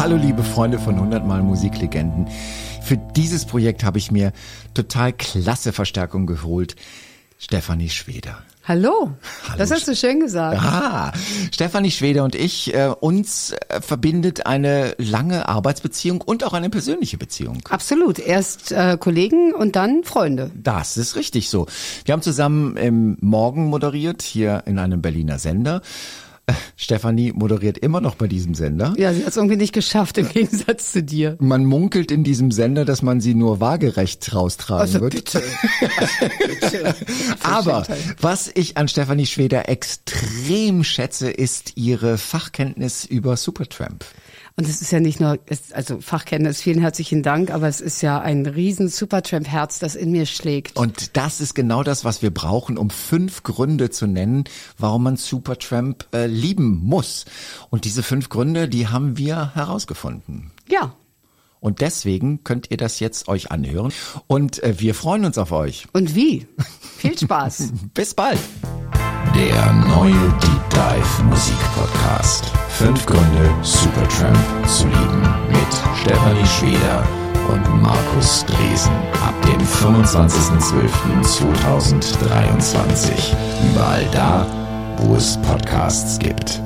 Hallo liebe Freunde von 100 Mal Musiklegenden. Für dieses Projekt habe ich mir total klasse Verstärkung geholt. Stefanie Schweder. Hallo. Hallo. Das hast du schön gesagt. Ah, Stefanie Schweder und ich, äh, uns äh, verbindet eine lange Arbeitsbeziehung und auch eine persönliche Beziehung. Absolut. Erst äh, Kollegen und dann Freunde. Das ist richtig so. Wir haben zusammen im Morgen moderiert, hier in einem Berliner Sender. Stefanie moderiert immer noch bei diesem Sender. Ja, sie hat es irgendwie nicht geschafft, im Gegensatz zu dir. Man munkelt in diesem Sender, dass man sie nur waagerecht raustragen also wird. Bitte. Bitte. Aber was ich an Stefanie Schweder extrem schätze, ist ihre Fachkenntnis über Supertramp. Und es ist ja nicht nur, also Fachkenntnis, vielen herzlichen Dank, aber es ist ja ein riesen Supertramp-Herz, das in mir schlägt. Und das ist genau das, was wir brauchen, um fünf Gründe zu nennen, warum man Supertramp äh, lieben muss. Und diese fünf Gründe, die haben wir herausgefunden. Ja. Und deswegen könnt ihr das jetzt euch anhören. Und äh, wir freuen uns auf euch. Und wie? Viel Spaß. Bis bald. Der neue Deep Dive Musik Podcast. Fünf Gründe, Supertramp zu lieben. Mit Stefanie Schweder und Markus Dresen. Ab dem 25.12.2023. Überall da, wo es Podcasts gibt.